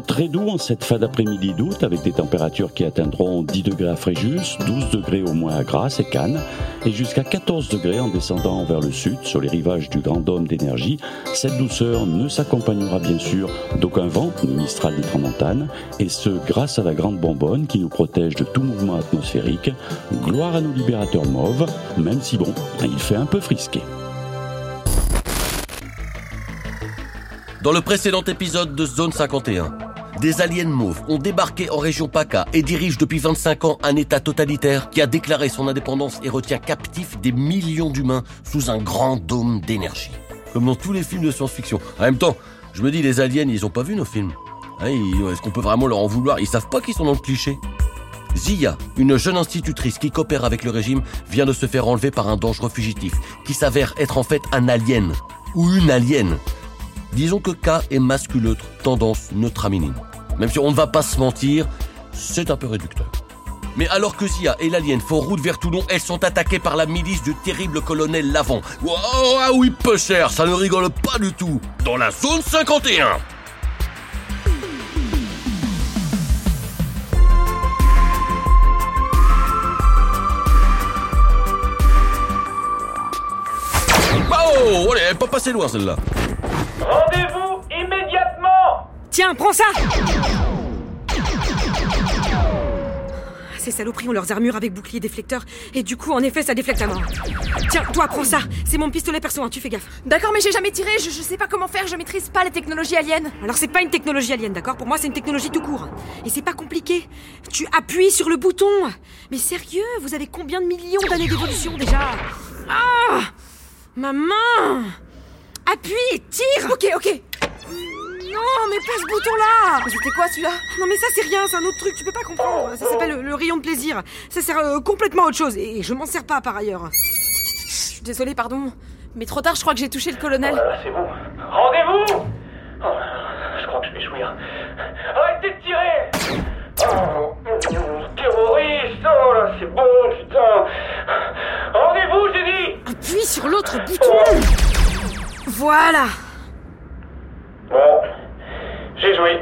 très doux en cette fin d'après-midi d'août avec des températures qui atteindront 10 degrés à Fréjus, 12 degrés au moins à Grasse et Cannes et jusqu'à 14 degrés en descendant vers le sud sur les rivages du Grand Dôme d'énergie. Cette douceur ne s'accompagnera bien sûr d'aucun vent ni mistral des tramontanes et ce grâce à la grande bonbonne qui nous protège de tout mouvement atmosphérique. Gloire à nos libérateurs mauves, même si bon, il fait un peu frisqué. Dans le précédent épisode de Zone 51, des aliens mauves ont débarqué en région PACA et dirigent depuis 25 ans un État totalitaire qui a déclaré son indépendance et retient captifs des millions d'humains sous un grand dôme d'énergie. Comme dans tous les films de science-fiction. En même temps, je me dis, les aliens, ils ont pas vu nos films. Hein, Est-ce qu'on peut vraiment leur en vouloir? Ils savent pas qu'ils sont dans le cliché. Zia, une jeune institutrice qui coopère avec le régime, vient de se faire enlever par un dangereux fugitif, qui s'avère être en fait un alien. Ou une alien. Disons que K est masculeutre, tendance neutraminine. Même si on ne va pas se mentir, c'est un peu réducteur. Mais alors que Zia et l'alien font route vers Toulon, elles sont attaquées par la milice du terrible colonel Lavon. Wow, ah oui, peu cher, ça ne rigole pas du tout. Dans la zone 51. Oh, allez, elle est pas passée loin celle-là. Rendez-vous Tiens, prends ça Ces saloperies ont leurs armures avec bouclier déflecteur, et du coup, en effet, ça déflecte à mort. Tiens, toi, prends ça C'est mon pistolet perso, hein, tu fais gaffe. D'accord, mais j'ai jamais tiré, je, je sais pas comment faire, je maîtrise pas les technologies aliens. Alors, c'est pas une technologie alien, d'accord? Pour moi, c'est une technologie tout court. Et c'est pas compliqué. Tu appuies sur le bouton Mais sérieux, vous avez combien de millions d'années d'évolution déjà? Ah Ma main Appuie et tire Ok, ok. Non, mais pas ce bouton-là C'était quoi celui-là Non mais ça c'est rien, c'est un autre truc, tu peux pas comprendre. Ça s'appelle le, le rayon de plaisir. Ça sert euh, complètement à autre chose et je m'en sers pas par ailleurs. Je suis désolée, pardon. Mais trop tard, je crois que j'ai touché le colonel. Voilà, c'est bon. Rendez-vous Oh, Je crois que je vais jouir. Arrêtez de tirer Oh, terroriste Oh là, c'est bon, putain Rendez-vous, j'ai dit Appuie sur l'autre bouton Voilà Bon, j'ai joué.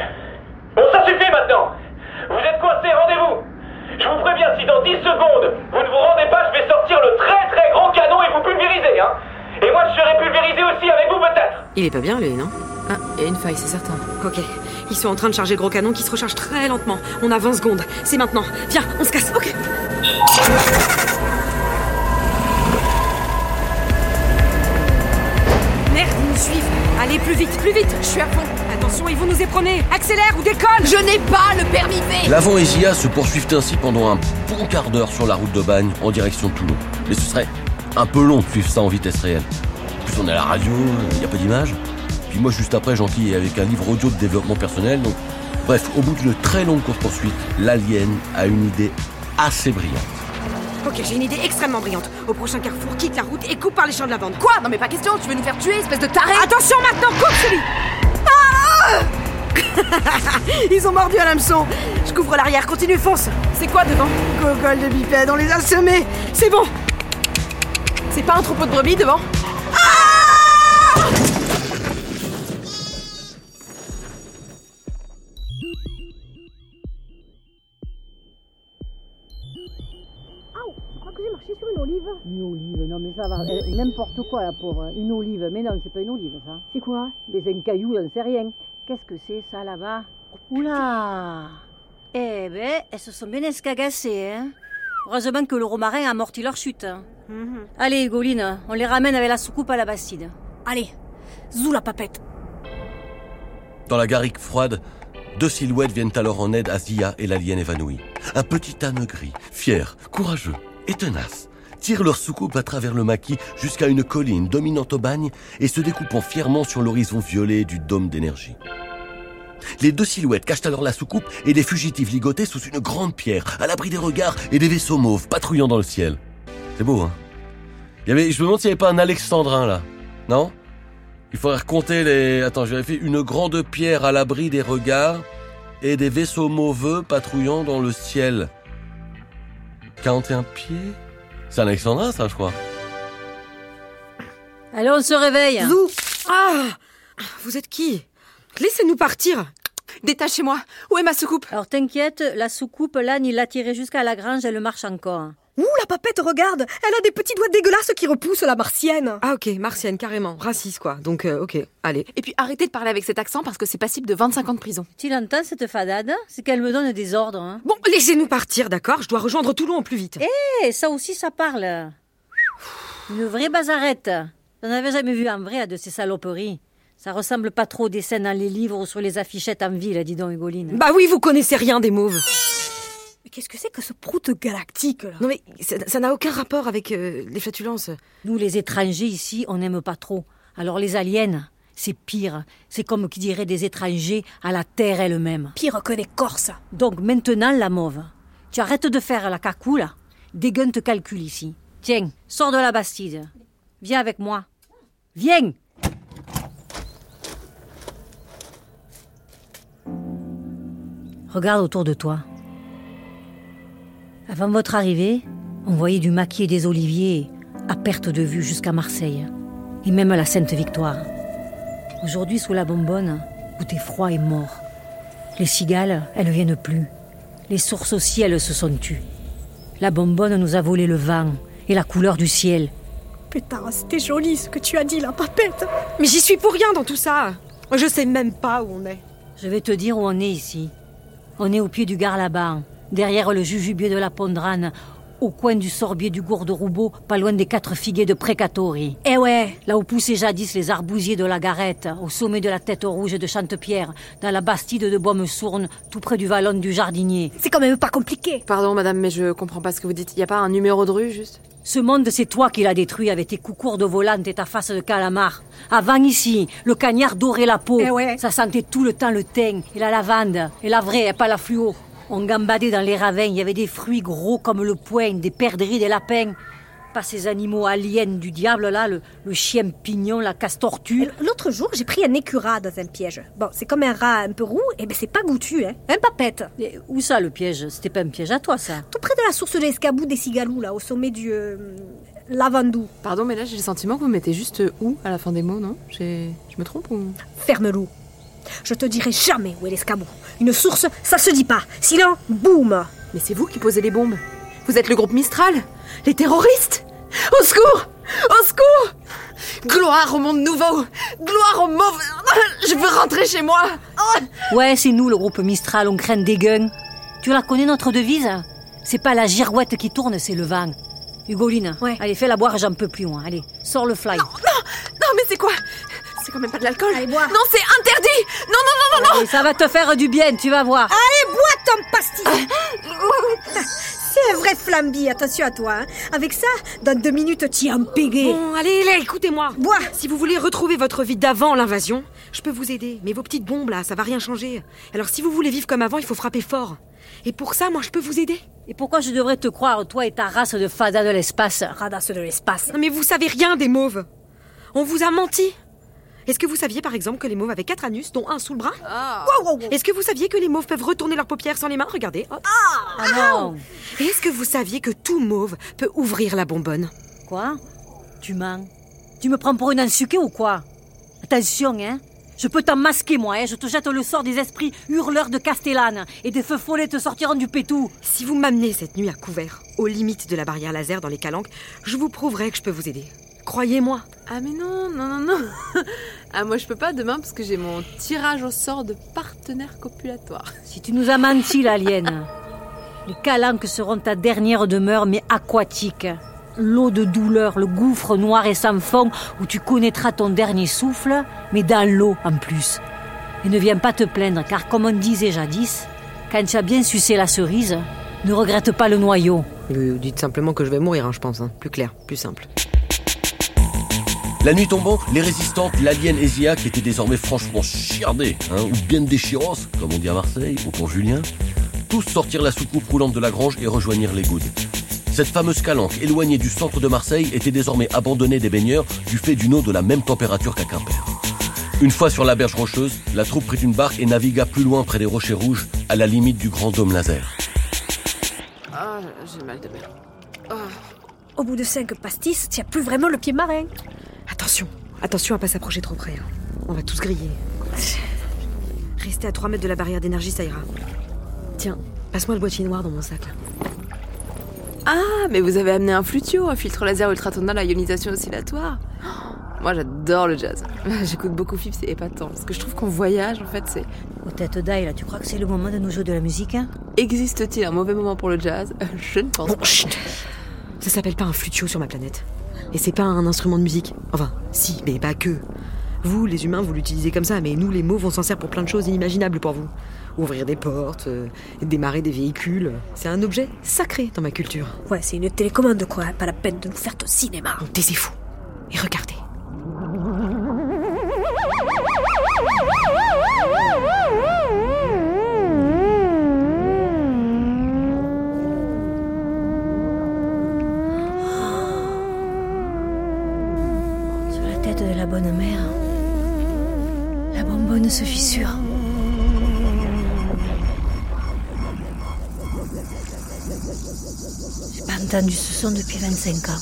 Bon, ça suffit maintenant Vous êtes coincés, rendez-vous Je vous préviens, si dans 10 secondes, vous ne vous rendez pas, je vais sortir le très très gros canon et vous pulvériser, hein Et moi, je serai pulvérisé aussi avec vous, peut-être Il est pas bien lui, non? Ah, il y a une faille, c'est certain. Ok. Ils sont en train de charger gros canon qui se recharge très lentement. On a 20 secondes. C'est maintenant. Viens, on se casse. Ok. Merde, ils nous suivent. Allez, plus vite, plus vite. Je suis à fond. Attention, ils vont nous éperonner. Accélère ou décolle Je n'ai pas le permis V Lavon et Zia se poursuivent ainsi pendant un bon quart d'heure sur la route de Bagne en direction de Toulon. Mais ce serait un peu long de suivre ça en vitesse réelle. En plus, on est à la radio, il n'y a pas d'image. Puis moi, juste après, j'enquille avec un livre audio de développement personnel. Donc, bref, au bout d'une très longue course-poursuite, l'alien a une idée assez brillante. Ok, j'ai une idée extrêmement brillante. Au prochain carrefour, quitte la route et coupe par les champs de lavande. Quoi? Non mais pas question, tu veux nous faire tuer, espèce de taré? Attention maintenant, coupe celui Ils ont mordu à l'hameçon. Je couvre l'arrière, continue, fonce. C'est quoi devant? Gogol de bipède, on les a semés. C'est bon. C'est pas un troupeau de brebis devant? Une olive, non mais ça va, euh, n'importe quoi la pauvre, une olive, mais non c'est pas une olive ça. C'est quoi? Mais c'est un caillou, j'en sais rien. Qu'est-ce que c'est ça là-bas? Oula Eh ben, elles se sont bien escagassées, hein Heureusement que le romarin a amorti leur chute. hein. Allez, Goline, on les ramène avec la soucoupe à la Bastide. Allez, zou la papette. Dans la garrigue froide, deux silhouettes viennent alors en aide à Zia et l'alien évanoui. Un petit âne gris, fier, courageux et tenace, tire leur soucoupe à travers le maquis jusqu'à une colline dominante au bagne et se découpant fièrement sur l'horizon violet du dôme d'énergie. Les deux silhouettes cachent alors la soucoupe et des fugitifs ligotés sous une grande pierre, à l'abri des regards et des vaisseaux mauves patrouillant dans le ciel. C'est beau, hein? Il y avait, je me demande s'il n'y avait pas un alexandrin là. Non? Il faudrait compter les... Attends, je vérifie. Une grande pierre à l'abri des regards et des vaisseaux mauvais patrouillant dans le ciel. 41 pieds? C'est un alexandrin ça, je crois. Allez, on se réveille. Zou Ah Vous êtes qui? Laissez-nous partir Détachez-moi. Où est ma soucoupe? Alors t'inquiète, la soucoupe, l'âne, il l'a tirée jusqu'à la grange, elle marche encore. Ouh, la papette, regarde Elle a des petits doigts dégueulasses qui repoussent la martienne Ah ok, martienne, carrément. Raciste, quoi. Donc, euh, ok, allez. Et puis arrêtez de parler avec cet accent parce que c'est passible de 25 ans de prison. Tu l'entends, cette fadade? C'est qu'elle me donne des ordres. Hein. Bon, laissez-nous partir, d'accord? Je dois rejoindre Toulon au plus vite. Eh, ça aussi, ça parle. Une vraie bazarette. J'en avais jamais vu en vrai de ces saloperies. Ça ressemble pas trop aux dessins dans les livres ou sur les affichettes en ville, dis donc, Hugoline. Bah oui, vous connaissez rien des mauves. Qu'est-ce que c'est que ce prout galactique, là? Non mais, ça n'a aucun rapport avec euh, les flatulences. Nous, les étrangers ici, on n'aime pas trop. Alors les aliens, c'est pire. C'est comme qui dirait des étrangers à la Terre elle-même. Pire que les Corses Donc maintenant, la mauve, tu arrêtes de faire la cacou, là. Dégaine te calcul ici. Tiens, sors de la Bastide. Viens avec moi. Viens Regarde autour de toi. Avant votre arrivée, on voyait du maquis et des oliviers à perte de vue jusqu'à Marseille. Et même la Sainte-Victoire. Aujourd'hui, sous la bonbonne, où t'es froid et mort. Les cigales, elles viennent plus. Les sources aussi, elles se sont tues. La bonbonne nous a volé le vent et la couleur du ciel. Putain, c'était joli ce que tu as dit, la papette Mais j'y suis pour rien dans tout ça. Je sais même pas où on est. Je vais te dire où on est ici. On est au pied du Garlaban, derrière le jujubier de la Pondrane, au coin du sorbier du gourde Roubaud, pas loin des quatre figuiers de Précatori. Eh ouais Là où poussaient jadis les arbousiers de la Garette, au sommet de la tête rouge de Chantepierre, dans la bastide de Baume-Sourne, tout près du vallon du Jardinier. C'est quand même pas compliqué Pardon, madame, mais je comprends pas ce que vous dites. Y a pas un numéro de rue, juste? Ce monde, c'est toi qui l'as détruit avec tes coups de volante et ta face de calamar. Avant ici, le cagnard dorait la peau. Eh ouais. Ça sentait tout le temps le thym et la lavande. Et la vraie, pas la fluo. On gambadait dans les ravins, il y avait des fruits gros comme le poing, des perdrix, des lapins. Pas ces animaux aliens du diable là, le, le chien pignon, la casse-tortue. L'autre jour, j'ai pris un écureuil dans un piège. Bon, c'est comme un rat un peu roux, et ben c'est pas goûtu, hein. Un papette Et où ça le piège? C'était pas un piège à toi ça? Tout près de la source de l'escabou des cigalous, là, au sommet du... euh, Lavandou. Pardon, mais là j'ai le sentiment que vous mettez juste où à la fin des mots, non? J'ai- Je me trompe ou? Ferme-loup. Je te dirai jamais où est l'escabou. Une source, ça se dit pas. Sinon, boum Mais c'est vous qui posez les bombes. Vous êtes le groupe Mistral Les terroristes Au secours Au secours Gloire au monde nouveau Gloire au mauvais Je veux rentrer chez moi Ouais, c'est nous le groupe Mistral, on craint des guns. Tu la connais notre devise? C'est pas la girouette qui tourne, c'est le vent. Hugoline, Ouais. allez, fais la boire, j'en peux plus. Hein. Allez, sors le fly. Non mais c'est quoi? C'est quand même pas de l'alcool Allez, bois. Non, c'est interdit Non, non, non, non, non ça va te faire du bien, tu vas voir. Allez, bois ton pastis C'est un vrai flambi, attention à toi. hein. Avec ça, dans deux minutes, tu es en pégé. Bon, allez, là, écoutez-moi. Bois Si vous voulez retrouver votre vie d'avant l'invasion, je peux vous aider. Mais vos petites bombes, là, ça va rien changer. Alors si vous voulez vivre comme avant, il faut frapper fort. Et pour ça, moi, je peux vous aider. Et pourquoi je devrais te croire, toi et ta race de fada de l'espace? Radasse de l'espace. Non, mais vous savez rien des mauves. On vous a menti. Est-ce que vous saviez, par exemple, que les mauves avaient quatre anus, dont un sous le bras Wow, wow, wow. Est-ce que vous saviez que les mauves peuvent retourner leurs paupières sans les mains Regardez. hop. Ah non Et Est-ce que vous saviez que tout mauve peut ouvrir la bonbonne Quoi Tu mens Tu me prends pour une ensuquée ou quoi Attention, hein je peux t'en masquer, moi, hein. je te jette le sort des esprits hurleurs de Castellane, et des feux follets te sortiront du pétou. Si vous m'amenez cette nuit à couvert, aux limites de la barrière laser dans les calanques, je vous prouverai que je peux vous aider. Croyez-moi. Ah mais non, non, non, non Ah moi je peux pas demain parce que j'ai mon tirage au sort de partenaire copulatoire. Si tu nous as menti, l'alien, les calanques seront ta dernière demeure, mais aquatique. L'eau de douleur, le gouffre noir et sans fond où tu connaîtras ton dernier souffle, mais dans l'eau en plus. Et ne viens pas te plaindre, car comme on disait jadis, quand tu as bien sucé la cerise, ne regrette pas le noyau. Euh, dites simplement que je vais mourir, hein, je pense. hein. Plus clair, plus simple. La nuit tombant, les résistantes, l'alien Ezia, qui était désormais franchement chiardée, hein, ou bien déchiros, comme on dit à Marseille, ou pour Julien, tous sortirent la soucoupe roulante de la grange et rejoignirent les goudes. Cette fameuse calanque, éloignée du centre de Marseille, était désormais abandonnée des baigneurs du fait d'une eau de la même température qu'à Quimper. Une fois sur la berge rocheuse, la troupe prit une barque et navigua plus loin près des rochers rouges, à la limite du grand dôme laser. Ah, j'ai mal de mer. Au bout de cinq pastis, tu as plus vraiment le pied marin. Attention, attention à pas s'approcher trop près. hein. On va tous griller. Restez à 3 mètres de la barrière d'énergie, ça ira. Tiens, passe-moi le boîtier noir dans mon sac. là. Ah, mais vous avez amené un flutio, un filtre laser ultratonal à ionisation oscillatoire. Oh, Moi, j'adore le jazz. J'écoute beaucoup Philips, c'est épatant. Parce que je trouve qu'on voyage, en fait, c'est... Aux têtes d'ail, là, tu crois que c'est le moment de nous jouer de la musique hein? Existe-t-il un mauvais moment pour le jazz? Je ne pense Bon, pas. chut Ça s'appelle pas un flutio sur ma planète. Et c'est pas un instrument de musique. Enfin, si, mais pas que. Vous, les humains, vous l'utilisez comme ça, mais nous, les mots, on s'en sert pour plein de choses inimaginables pour vous. Ouvrir des portes, euh, démarrer des véhicules. C'est un objet sacré dans ma culture. Ouais, c'est une télécommande, quoi. Pas la peine de nous faire ton cinéma. Donc taisez-vous et regardez. Entendu ce son depuis 25 ans.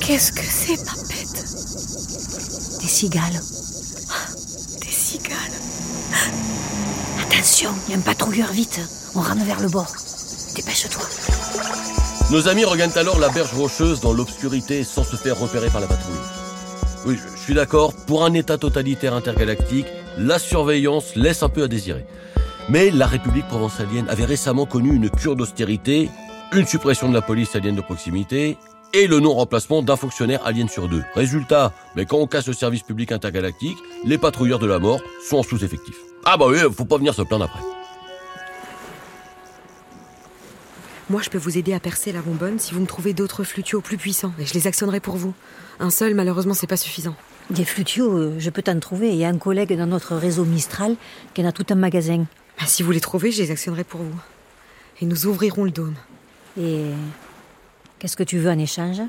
Qu'est-ce que c'est, papette? Des cigales. Ah, Des cigales. Attention, il y a un patrouilleur vite. On rame vers le bord. Dépêche-toi. Nos amis regagnent alors la berge rocheuse dans l'obscurité sans se faire repérer par la patrouille. Oui, je, je suis d'accord, pour un État totalitaire intergalactique, la surveillance laisse un peu à désirer. Mais la République provençalienne avait récemment connu une cure d'austérité, une suppression de la police alien de proximité et le non-remplacement d'un fonctionnaire alien sur deux. Résultat, mais quand on casse le service public intergalactique, les patrouilleurs de la mort sont en sous-effectif. Ah bah oui, faut pas venir se plaindre après. Moi, je peux vous aider à percer la bonbonne si vous me trouvez d'autres flutios plus puissants, et je les actionnerai pour vous. Un seul, malheureusement, c'est pas suffisant. Des flutios, euh, je peux t'en trouver. Il y a un collègue dans notre réseau Mistral qui en a tout un magasin. Bah, si vous les trouvez, je les actionnerai pour vous. Et nous ouvrirons le dôme. Et qu'est-ce que tu veux en échange?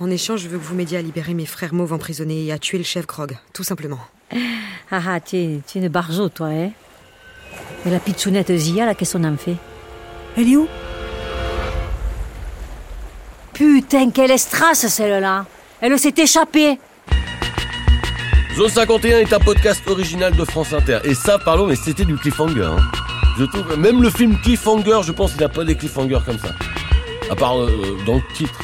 En échange, je veux que vous m'aidiez à libérer mes frères mauves emprisonnés et à tuer le chef Krog, tout simplement. Ah ah, tu es, tu es une barjo, toi, hein? Et la pitchounette Zia, là, qu'est-ce qu'on en fait? Elle est où? Putain, quelle estrace, celle-là Elle s'est échappée Zone 51 est un podcast original de France Inter. Et ça, pardon, mais c'était du cliffhanger. hein. Je trouve, même le film Cliffhanger, je pense qu'il n'y a pas des cliffhangers comme ça. À part euh, dans le titre.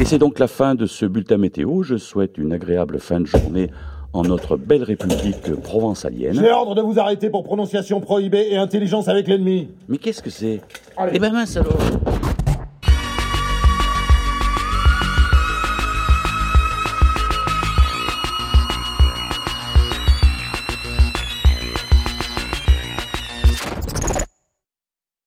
Et c'est donc la fin de ce bulletin météo. Je souhaite une agréable fin de journée en notre belle république provençalienne. J'ai ordre de vous arrêter pour prononciation prohibée et intelligence avec l'ennemi. Mais qu'est-ce que c'est? Eh ben mince alors